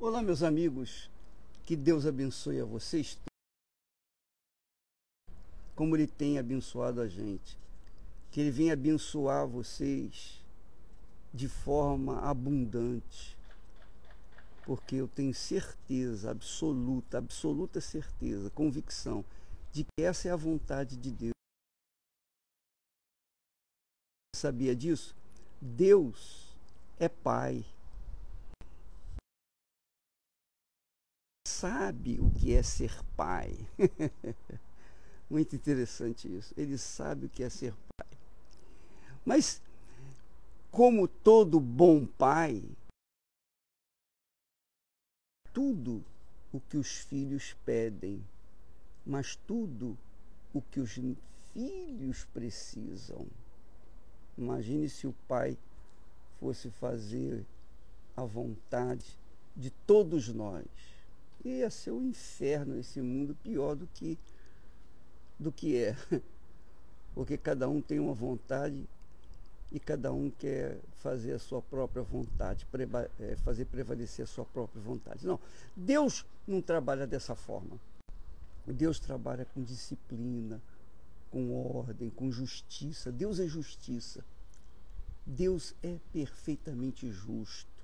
Olá, meus amigos. Que Deus abençoe a vocês. Como Ele tem abençoado a gente. Que Ele venha abençoar vocês de forma abundante. Porque eu tenho certeza absoluta, absoluta certeza, convicção, de que essa é a vontade de Deus. Sabia disso? Deus é Pai. Sabe o que é ser pai. Muito interessante isso. Ele sabe o que é ser pai. Mas, como todo bom pai, tudo o que os filhos pedem, mas tudo o que os filhos precisam. Imagine se o pai fosse fazer a vontade de todos nós ia ser um inferno esse mundo pior do que do que é. Porque cada um tem uma vontade e cada um quer fazer a sua própria vontade, é, fazer prevalecer a sua própria vontade. Não, Deus não trabalha dessa forma. Deus trabalha com disciplina, com ordem, com justiça. Deus é justiça. Deus é perfeitamente justo.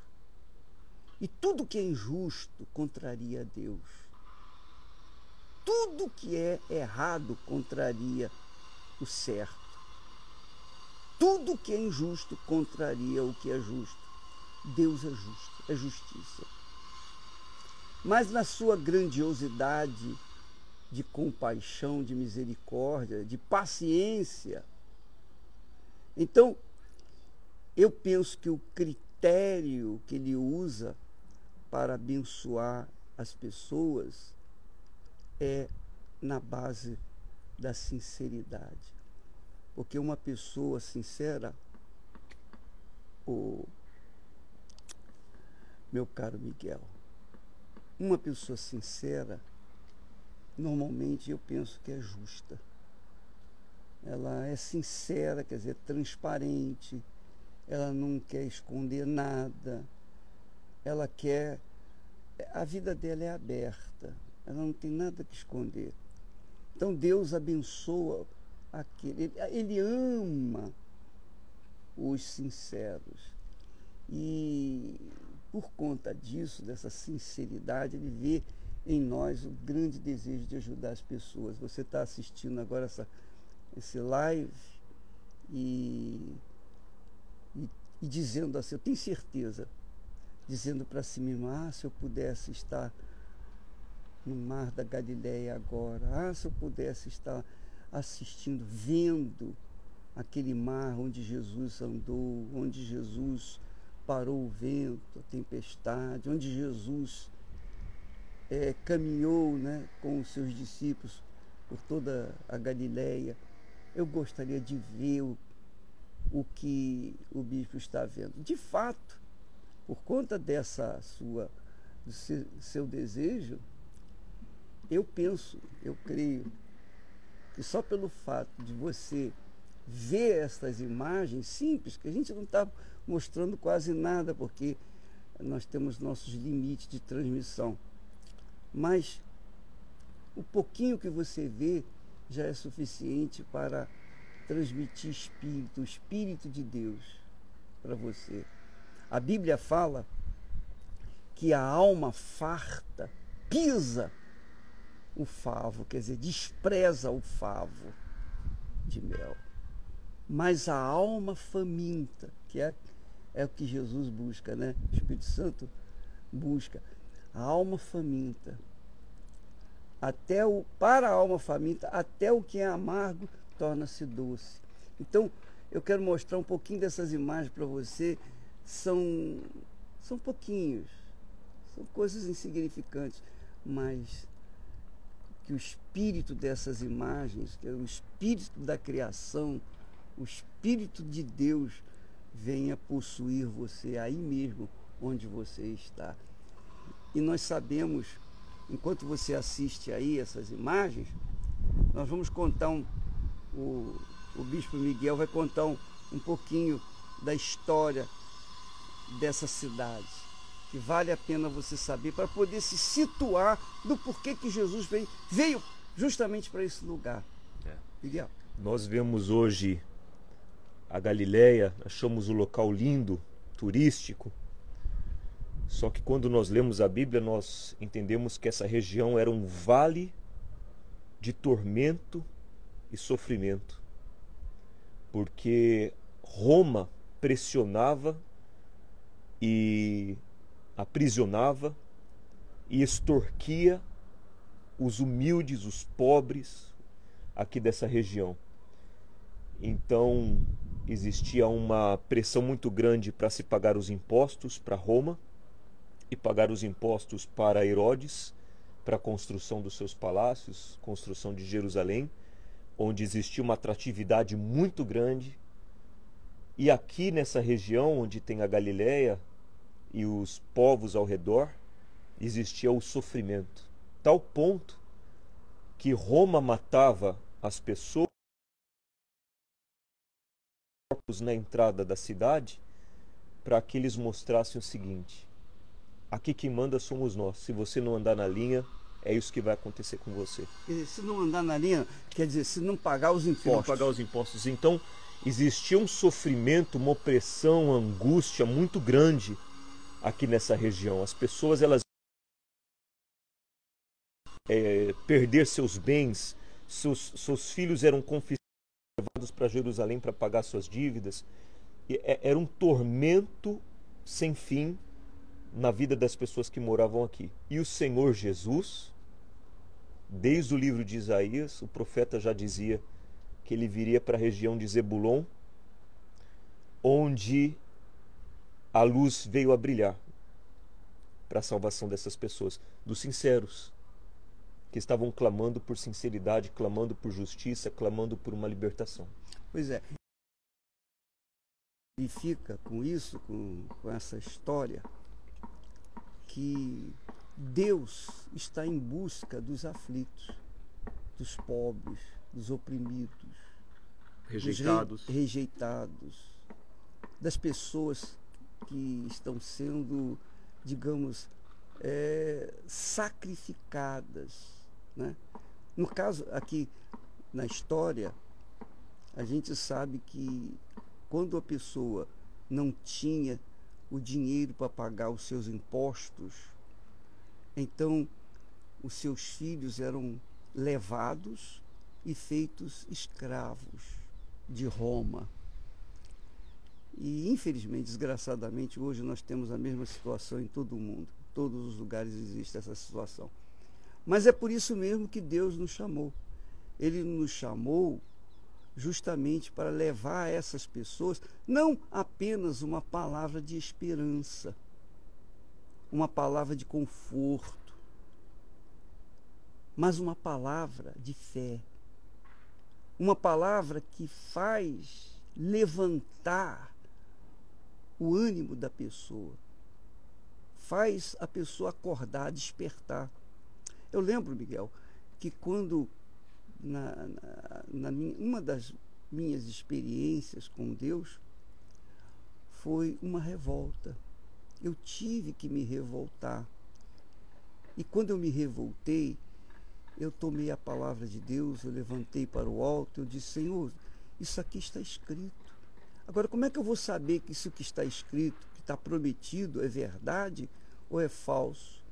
E tudo que é injusto contraria a Deus. Tudo que é errado contraria o certo. Tudo que é injusto contraria o que é justo. Deus é justo, é justiça. Mas na sua grandiosidade de compaixão, de misericórdia, de paciência, então eu penso que o critério que ele usa para abençoar as pessoas é na base da sinceridade. Porque uma pessoa sincera, o meu caro Miguel, uma pessoa sincera, normalmente eu penso que é justa. Ela é sincera, quer dizer, transparente, ela não quer esconder nada, ela quer. A vida dela é aberta, ela não tem nada que esconder. Então Deus abençoa aquele. Ele, ama os sinceros. E por conta disso, dessa sinceridade, ele vê em nós o grande desejo de ajudar as pessoas. Você está assistindo agora essa, esse live e, e, e dizendo assim, eu tenho certeza dizendo para si mesmo: ah, se eu pudesse estar no mar da Galileia agora, ah, se eu pudesse estar assistindo, vendo aquele mar onde Jesus andou, onde Jesus parou o vento, a tempestade, onde Jesus é, caminhou né, com os seus discípulos por toda a Galileia. Eu gostaria de ver o, o que o bispo está vendo. De fato, por conta dessa sua seu desejo, eu penso, eu creio que só pelo fato de você ver estas imagens simples, que a gente não está mostrando quase nada, porque nós temos nossos limites de transmissão. Mas o pouquinho que você vê já é suficiente para transmitir espírito, o espírito de Deus para você. A Bíblia fala que a alma farta pisa o favo, quer dizer, despreza o favo de mel. Mas a alma faminta, que é, é o que Jesus busca, né? O Espírito Santo busca. A alma faminta. Até o, para a alma faminta, até o que é amargo torna-se doce. Então, eu quero mostrar um pouquinho dessas imagens para você são, são pouquinhos, são coisas insignificantes, mas que o espírito dessas imagens, que é o espírito da criação, o espírito de Deus venha possuir você aí mesmo onde você está. E nós sabemos, enquanto você assiste aí essas imagens, nós vamos contar um, o, o Bispo Miguel vai contar um, um pouquinho da história dessa cidade, que vale a pena você saber para poder se situar do porquê que Jesus veio, veio justamente para esse lugar. É. Miguel. Nós vemos hoje a Galileia, achamos o local lindo, turístico. Só que quando nós lemos a Bíblia, nós entendemos que essa região era um vale de tormento e sofrimento. Porque Roma pressionava e aprisionava e extorquia os humildes, os pobres aqui dessa região. Então existia uma pressão muito grande para se pagar os impostos para Roma e pagar os impostos para Herodes, para a construção dos seus palácios, construção de Jerusalém, onde existia uma atratividade muito grande. E aqui nessa região onde tem a Galileia e os povos ao redor, existia o sofrimento, tal ponto que Roma matava as pessoas na entrada da cidade para que eles mostrassem o seguinte: aqui quem manda somos nós. Se você não andar na linha, é isso que vai acontecer com você. Se não andar na linha, quer dizer, se não pagar os impostos. Se não pagar os impostos. Então, existia um sofrimento, uma opressão, uma angústia muito grande aqui nessa região. As pessoas, elas é, perder seus bens, seus, seus filhos eram confiscados para Jerusalém para pagar suas dívidas. É, era um tormento sem fim na vida das pessoas que moravam aqui. E o Senhor Jesus, desde o livro de Isaías, o profeta já dizia que ele viria para a região de Zebulon, onde a luz veio a brilhar para a salvação dessas pessoas, dos sinceros, que estavam clamando por sinceridade, clamando por justiça, clamando por uma libertação. Pois é. E fica com isso, com, com essa história, que Deus está em busca dos aflitos, dos pobres, dos oprimidos, rejeitados, dos re, rejeitados, das pessoas que estão sendo, digamos, é, sacrificadas né? No caso, aqui na história, a gente sabe que quando a pessoa não tinha o dinheiro para pagar os seus impostos, então os seus filhos eram levados e feitos escravos de Roma. E infelizmente, desgraçadamente, hoje nós temos a mesma situação em todo o mundo. Em todos os lugares existe essa situação. Mas é por isso mesmo que Deus nos chamou. Ele nos chamou justamente para levar a essas pessoas não apenas uma palavra de esperança, uma palavra de conforto, mas uma palavra de fé. Uma palavra que faz levantar o ânimo da pessoa, faz a pessoa acordar, despertar. Eu lembro, Miguel, que quando na, na, na minha, uma das minhas experiências com Deus foi uma revolta. Eu tive que me revoltar. E quando eu me revoltei, eu tomei a palavra de Deus, eu levantei para o alto, eu disse, Senhor, isso aqui está escrito. Agora, como é que eu vou saber que isso que está escrito, que está prometido, é verdade ou é falso?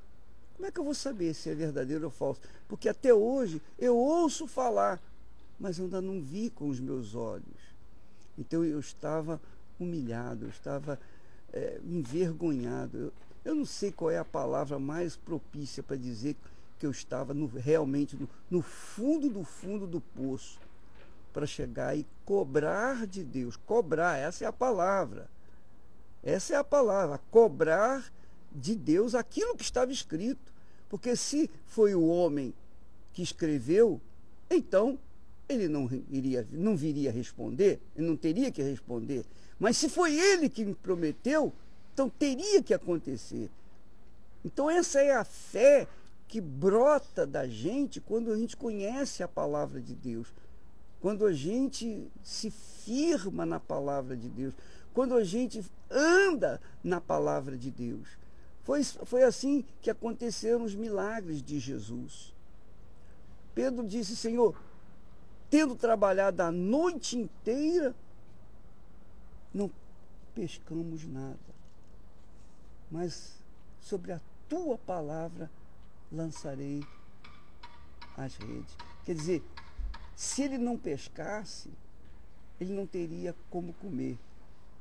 Como é que eu vou saber se é verdadeiro ou falso? Porque até hoje eu ouço falar, mas ainda não vi com os meus olhos. Então eu estava humilhado, eu estava é, envergonhado. Eu, eu, não sei qual é a palavra mais propícia para dizer que eu estava no, realmente no, no fundo do fundo do poço para chegar e cobrar de Deus. Cobrar, essa é a palavra. Essa é a palavra, cobrar de Deus aquilo que estava escrito. Porque se foi o homem que escreveu, então ele não iria, não viria responder, ele não teria que responder. Mas se foi ele que me prometeu, então teria que acontecer. Então essa é a fé que brota da gente quando a gente conhece a palavra de Deus, quando a gente se firma na palavra de Deus, quando a gente anda na palavra de Deus. Foi, foi assim que aconteceram os milagres de Jesus. Pedro disse: Senhor, tendo trabalhado a noite inteira, não pescamos nada. Mas sobre a tua palavra lançarei as redes. Quer dizer, se ele não pescasse, ele não teria como comer.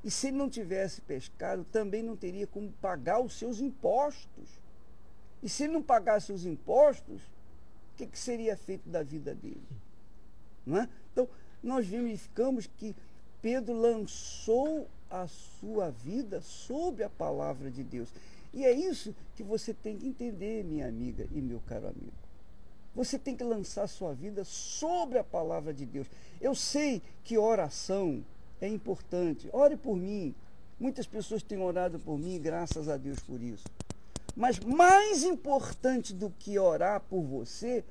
E se ele não tivesse pescado, também não teria como pagar os seus impostos. E se ele não pagasse os impostos, o que, que seria feito da vida dele? É? Então, nós verificamos que Pedro lançou a sua vida sobre a palavra de Deus. E é isso que você tem que entender, minha amiga e meu caro amigo. Você tem que lançar sua vida sobre a palavra de Deus. Eu sei que oração é importante. Ore por mim. Muitas pessoas têm orado por mim, graças a Deus por isso. Mas mais importante do que orar por você,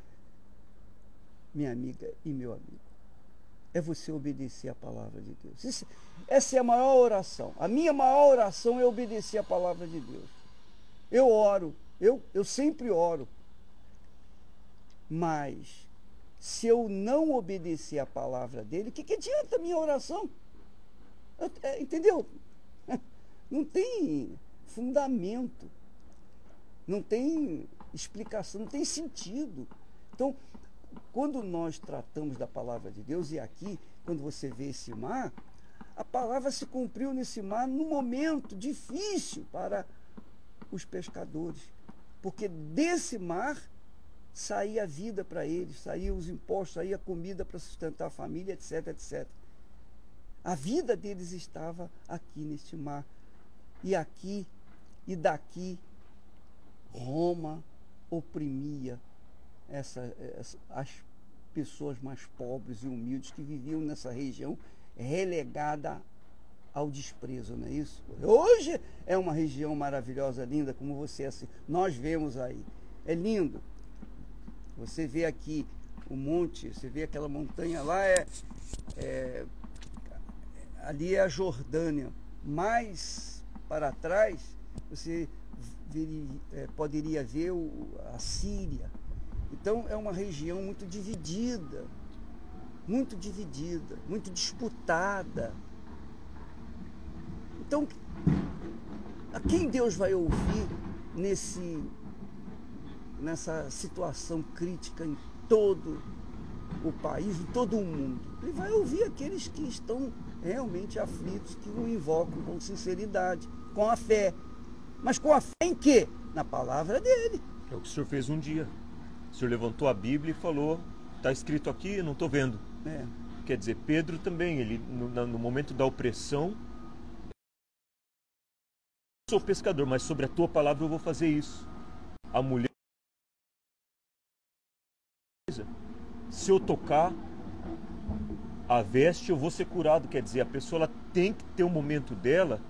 minha amiga e meu amigo, é você obedecer a palavra de Deus. Isso, essa é a maior oração. A minha maior oração é obedecer a palavra de Deus. Eu oro, eu, eu sempre oro. Mas se eu não obedecer a palavra dele, o que, que adianta a minha oração? É, entendeu? Não tem fundamento, não tem explicação, não tem sentido. Então, quando nós tratamos da palavra de Deus, e aqui, quando você vê esse mar, a palavra se cumpriu nesse mar num momento difícil para os pescadores. Porque desse mar saía a vida para eles, saía os impostos, saía a comida para sustentar a família, etc, etc. A vida deles estava aqui neste mar. E aqui e daqui, Roma oprimia essa, essa, as pessoas mais pobres e humildes que viviam nessa região relegada ao desprezo, não é isso? Hoje é uma região maravilhosa, linda, como você assim, nós vemos aí. É lindo. Você vê aqui o monte, você vê aquela montanha lá, é, é ali é a Jordânia. Mais para trás, você veria, é, poderia ver o, a Síria. Então é uma região muito dividida, muito dividida, muito disputada. Então, a quem Deus vai ouvir nesse, nessa situação crítica em todo o país, em todo o mundo? Ele vai ouvir aqueles que estão realmente aflitos, que o invocam com sinceridade, com a fé. Mas com a fé em quê? Na palavra dele. É o que o senhor fez um dia. O senhor levantou a Bíblia e falou: está escrito aqui, não estou vendo. É. Quer dizer, Pedro também, ele no, no momento da opressão, sou pescador, mas sobre a tua palavra eu vou fazer isso. A mulher, se eu tocar a veste, eu vou ser curado. Quer dizer, a pessoa ela tem que ter um momento dela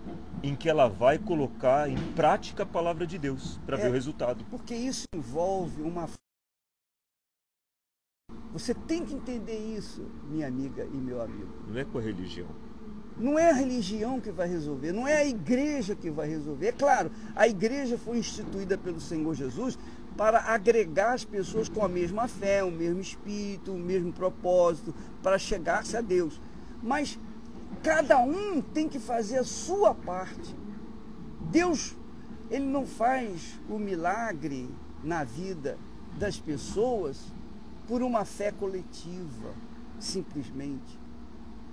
em que ela vai colocar em prática a palavra de Deus para é, ver o resultado. Porque isso envolve uma você tem que entender isso, minha amiga e meu amigo. Não é com a religião. Não é a religião que vai resolver, não é a igreja que vai resolver. É claro, a igreja foi instituída pelo Senhor Jesus para agregar as pessoas com a mesma fé, o mesmo espírito, o mesmo propósito, para chegar-se a Deus. Mas cada um tem que fazer a sua parte. Deus, ele não faz o milagre na vida das pessoas por uma fé coletiva, simplesmente.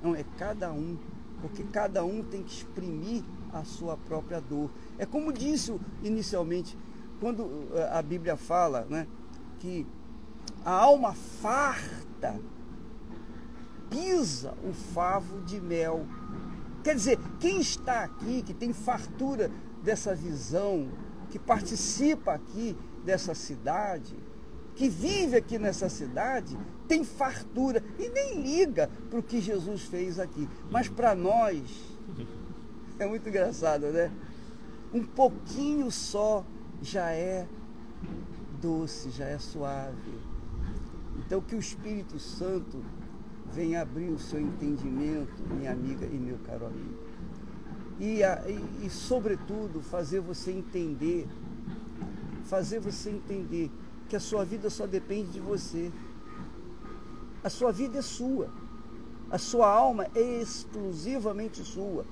Não, é cada um, porque cada um tem que exprimir a sua própria dor. É como disse inicialmente, quando eh, a Bíblia fala né, que a alma farta pisa o favo de mel. Quer dizer, quem está aqui, que tem fartura dessa visão, que participa aqui dessa cidade, que vive aqui nessa cidade tem fartura e nem liga para o que Jesus fez aqui. Mas para nós, é muito engraçado, né? Um pouquinho só já é doce, já é suave. Então que o Espírito Santo venha abrir o seu entendimento, minha amiga e meu caro amigo. e, e, e, sobretudo, fazer você entender, fazer você entender que a sua vida só depende de você. A sua vida é sua. A sua alma é exclusivamente sua.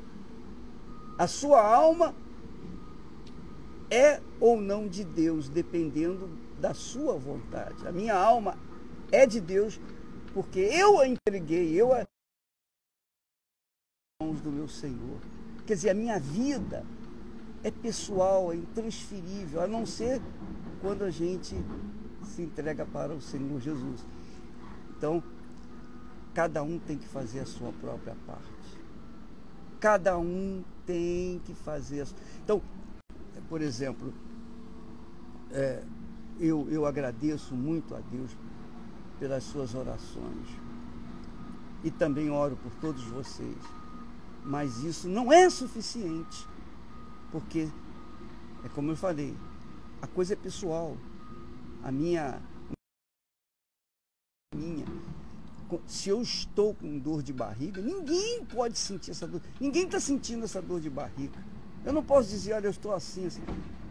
A sua alma é ou não de Deus, dependendo da sua vontade. A minha alma é de Deus porque eu a entreguei, eu a mãos do meu Senhor. Quer dizer, a minha vida é pessoal, é intransferível, a não ser quando a gente se entrega para o Senhor Jesus. Então, cada um tem que fazer a sua própria parte. Cada um tem que fazer a. Então, por exemplo, é, eu, eu agradeço muito a Deus pelas suas orações. E também oro por todos vocês. Mas isso não é suficiente. Porque, é como eu falei, a coisa é pessoal. A minha. Minha. Se eu estou com dor de barriga, ninguém pode sentir essa dor. Ninguém está sentindo essa dor de barriga. Eu não posso dizer, olha, eu estou assim, assim.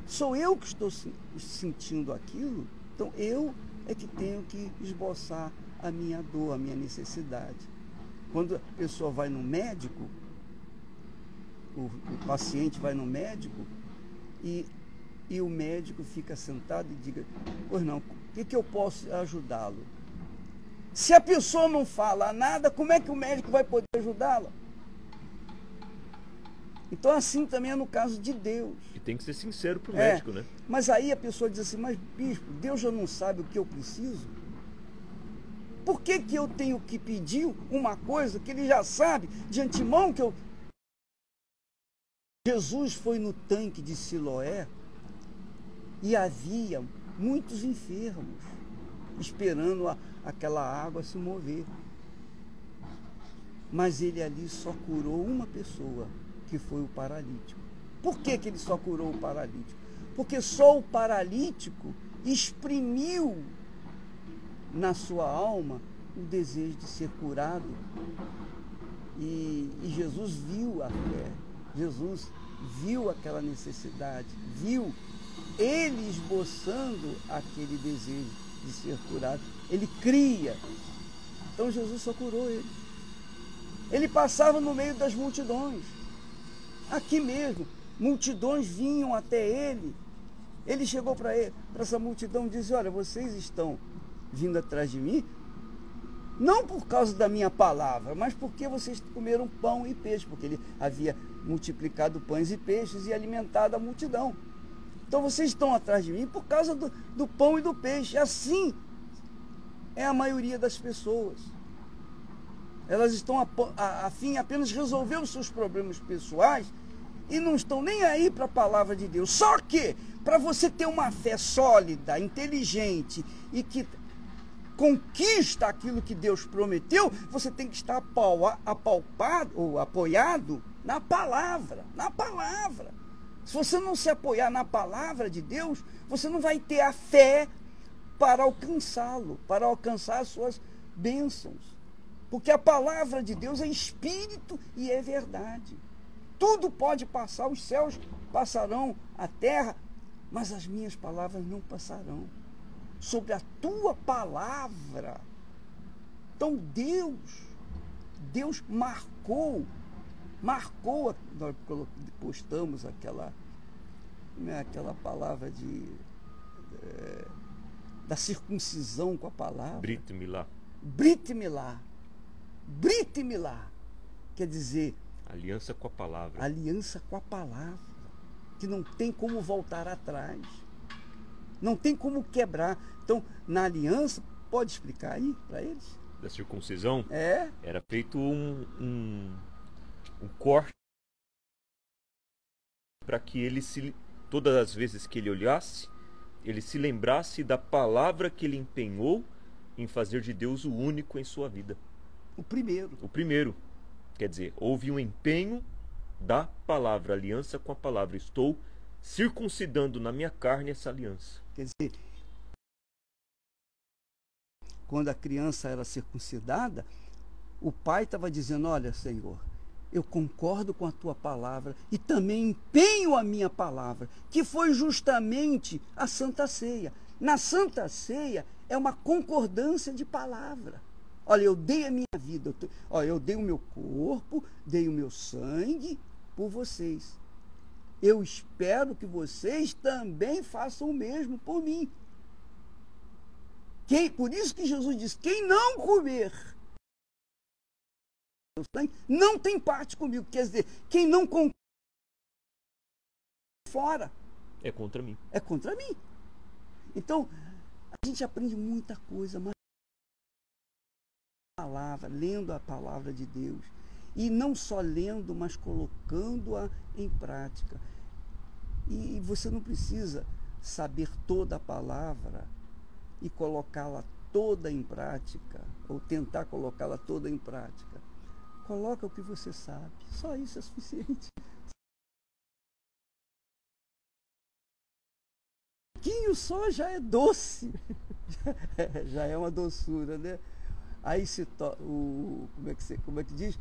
Sou eu que estou sentindo aquilo, então eu é que tenho que esboçar a minha dor, a minha necessidade. Quando a pessoa vai no médico, o, o paciente vai no médico e, e o médico fica sentado e diga, pois não, o que, que eu posso ajudá-lo? Se a pessoa não fala nada, como é que o médico vai poder ajudá-la? Então, assim também é no caso de Deus. E tem que ser sincero para o é, médico, né? Mas aí a pessoa diz assim: Mas, bispo, Deus já não sabe o que eu preciso? Por que, que eu tenho que pedir uma coisa que ele já sabe de antemão que eu. Jesus foi no tanque de Siloé e havia muitos enfermos esperando a, aquela água se mover. Mas ele ali só curou uma pessoa que foi o paralítico. Por que, que ele só curou o paralítico? Porque só o paralítico exprimiu na sua alma o desejo de ser curado. E, e Jesus viu a fé, Jesus viu aquela necessidade, viu ele esboçando aquele desejo de ser curado. Ele cria. Então Jesus só curou ele. Ele passava no meio das multidões. Aqui mesmo, multidões vinham até ele. Ele chegou para essa multidão e disse: Olha, vocês estão vindo atrás de mim, não por causa da minha palavra, mas porque vocês comeram pão e peixe, porque ele havia multiplicado pães e peixes e alimentado a multidão. Então vocês estão atrás de mim por causa do, do pão e do peixe. Assim é a maioria das pessoas. Elas estão a, a, a fim apenas resolver os seus problemas pessoais e não estão nem aí para a palavra de Deus. Só que, para você ter uma fé sólida, inteligente e que conquista aquilo que Deus prometeu, você tem que estar apalpado ou apoiado na palavra, na palavra. Se você não se apoiar na palavra de Deus, você não vai ter a fé para alcançá-lo, para alcançar as suas bênçãos. Porque a palavra de Deus é espírito e é verdade. Tudo pode passar, os céus passarão, a terra, mas as minhas palavras não passarão. Sobre a tua palavra. Então Deus, Deus marcou, marcou, nós postamos aquela, né, aquela palavra de. É, da circuncisão com a palavra. Brit Milá. Brit Milá. Brit Milá. Quer dizer. Aliança com a palavra. Aliança com a palavra. Que não tem como voltar atrás. Não tem como quebrar. Então, na aliança, pode explicar aí para eles? Da circuncisão? É. Era feito um, um, um corte para que ele se. Todas as vezes que ele olhasse, ele se lembrasse da palavra que ele empenhou em fazer de Deus o único em sua vida. O primeiro. O primeiro. Quer dizer, houve um empenho da palavra, aliança com a palavra. Estou circuncidando na minha carne essa aliança. Quer dizer, quando a criança era circuncidada, o pai estava dizendo: Olha, Senhor, eu concordo com a tua palavra e também empenho a minha palavra, que foi justamente a Santa Ceia. Na Santa Ceia é uma concordância de palavra. Olha, eu dei a minha vida, eu, olha, eu dei o meu corpo, dei o meu sangue por vocês. Eu espero que vocês também façam o mesmo por mim. Quem, por isso que Jesus diz: quem não comer não tem parte comigo. Quer dizer, quem não concorda fora. É contra mim. É contra mim. Então, a gente aprende muita coisa, mas palavra, lendo a palavra de Deus. E não só lendo, mas colocando-a em prática. E você não precisa saber toda a palavra e colocá-la toda em prática, ou tentar colocá-la toda em prática. Coloca o que você sabe. Só isso é suficiente. pouquinho só já é doce. já é uma doçura, né? Aí se to... o como é que você, como é que diz?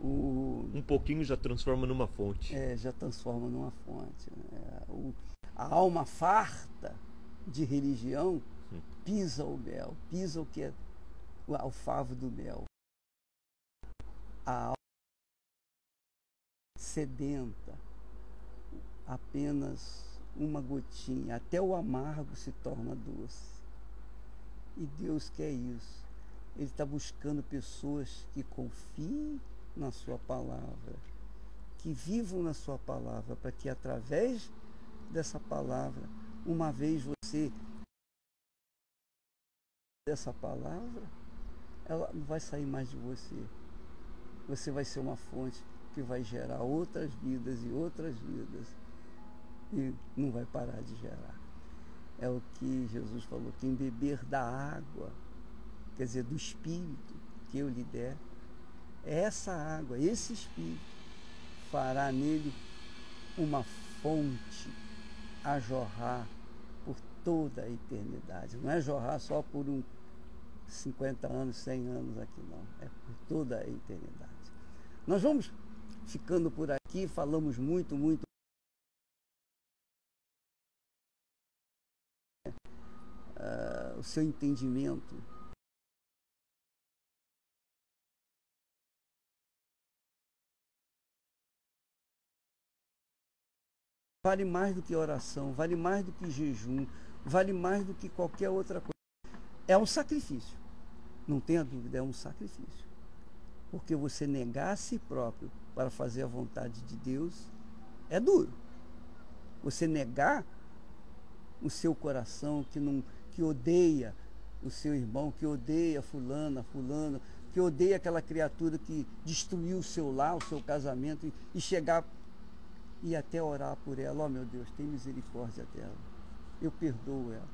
O... Um pouquinho já transforma numa fonte. É, já transforma numa fonte. Né? O... A alma farta de religião pisa o mel, pisa o que é o favo do mel. A alma sedenta apenas uma gotinha, até o amargo se torna doce. E Deus quer isso. Ele está buscando pessoas que confiem na Sua palavra, que vivam na Sua palavra, para que através dessa palavra, uma vez você dessa palavra, ela não vai sair mais de você. Você vai ser uma fonte que vai gerar outras vidas e outras vidas e não vai parar de gerar. É o que Jesus falou: quem beber da água, quer dizer, do Espírito que eu lhe der, essa água, esse Espírito, fará nele uma fonte a jorrar por toda a eternidade. Não é jorrar só por um 50 anos, 100 anos aqui, não. É por toda a eternidade. Nós vamos ficando por aqui, falamos muito, muito uh, o seu entendimento. Vale mais do que oração, vale mais do que jejum, vale mais do que qualquer outra coisa. É um sacrifício. Não tenha dúvida, é um sacrifício. Porque você negar a si próprio para fazer a vontade de Deus é duro. Você negar o seu coração que não que odeia o seu irmão, que odeia fulana, fulano, que odeia aquela criatura que destruiu o seu lar, o seu casamento, e, e chegar e até orar por ela, ó oh, meu Deus, tem misericórdia dela. Eu perdoo ela.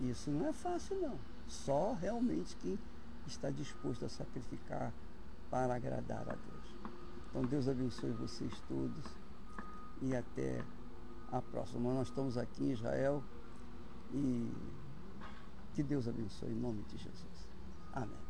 Isso não é fácil não. Só realmente quem está disposto a sacrificar para agradar a Deus. Então Deus abençoe vocês todos e até a próxima. Nós estamos aqui em Israel e que Deus abençoe em nome de Jesus. Amém.